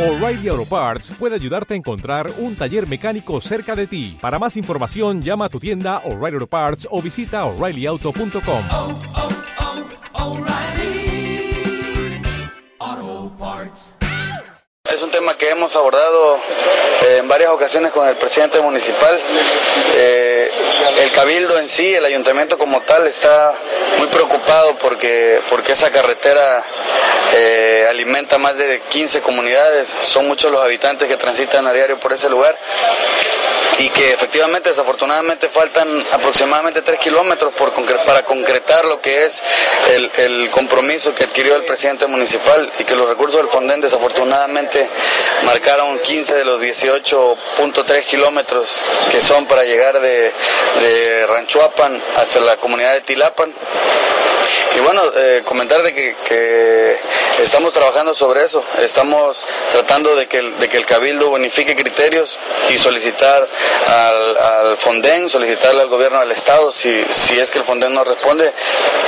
O'Reilly Auto Parts puede ayudarte a encontrar un taller mecánico cerca de ti. Para más información, llama a tu tienda O'Reilly Auto Parts o visita oreillyauto.com. oh, oh, Parts. Es un tema que hemos abordado eh, en varias ocasiones con el presidente municipal. Eh, el cabildo en sí, el ayuntamiento como tal, está muy preocupado porque, porque esa carretera alimenta más de 15 comunidades. Son muchos los habitantes que transitan a diario por ese lugar y que efectivamente desafortunadamente faltan aproximadamente 3 kilómetros para concretar lo que es el, compromiso que adquirió el presidente municipal y que los recursos del Fonden desafortunadamente marcaron 15 de los 18.3 kilómetros que son para llegar de, de Ranchuapan hasta la comunidad de Tilapan. Y bueno, eh, comentar de que estamos trabajando sobre eso, estamos tratando de que, el, de que el Cabildo bonifique criterios y solicitar al, al Fonden, solicitarle al gobierno del Estado si, si es que el Fonden no responde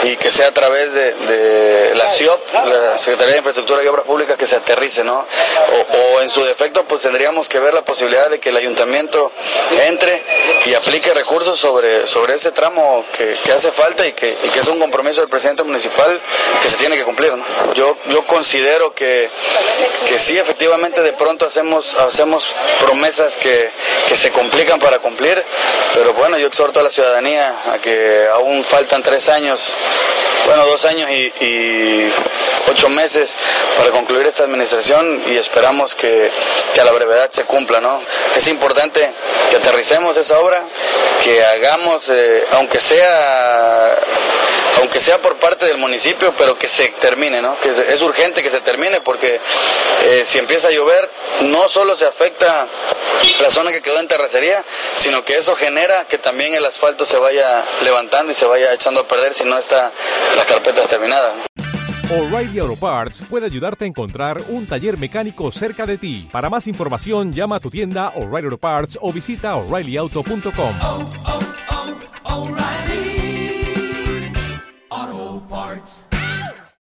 y que sea a través de, de la CIOP, la Secretaría de Infraestructura y Obras Públicas, que se aterrice, ¿no? O, o en su defecto, pues tendríamos que ver la posibilidad de que el ayuntamiento entre y aplique recursos sobre, sobre ese tramo que, que hace falta y que, que es un compromiso del presidente municipal que se tiene que cumplir. ¿no? Yo considero que, que sí, efectivamente, de pronto hacemos, hacemos promesas que, que se complican para cumplir, pero bueno, yo exhorto a la ciudadanía a que aún faltan tres años, bueno, dos años y, ocho meses para concluir esta administración y esperamos que, que a la brevedad se cumpla. ¿no? Es importante que aterricemos esa obra, que hagamos, eh, aunque sea aunque sea por parte del municipio, pero que se termine, ¿no? Que es urgente que se termine porque eh, si empieza a llover, no solo se afecta la zona que quedó en terracería, sino que eso genera que también el asfalto se vaya levantando y se vaya echando a perder si no está las carpetas terminadas. O'Reilly Auto Parts puede ayudarte a encontrar un taller mecánico cerca de ti. Para más información, llama a tu tienda O'Reilly Auto Parts o visita oreillyauto.com.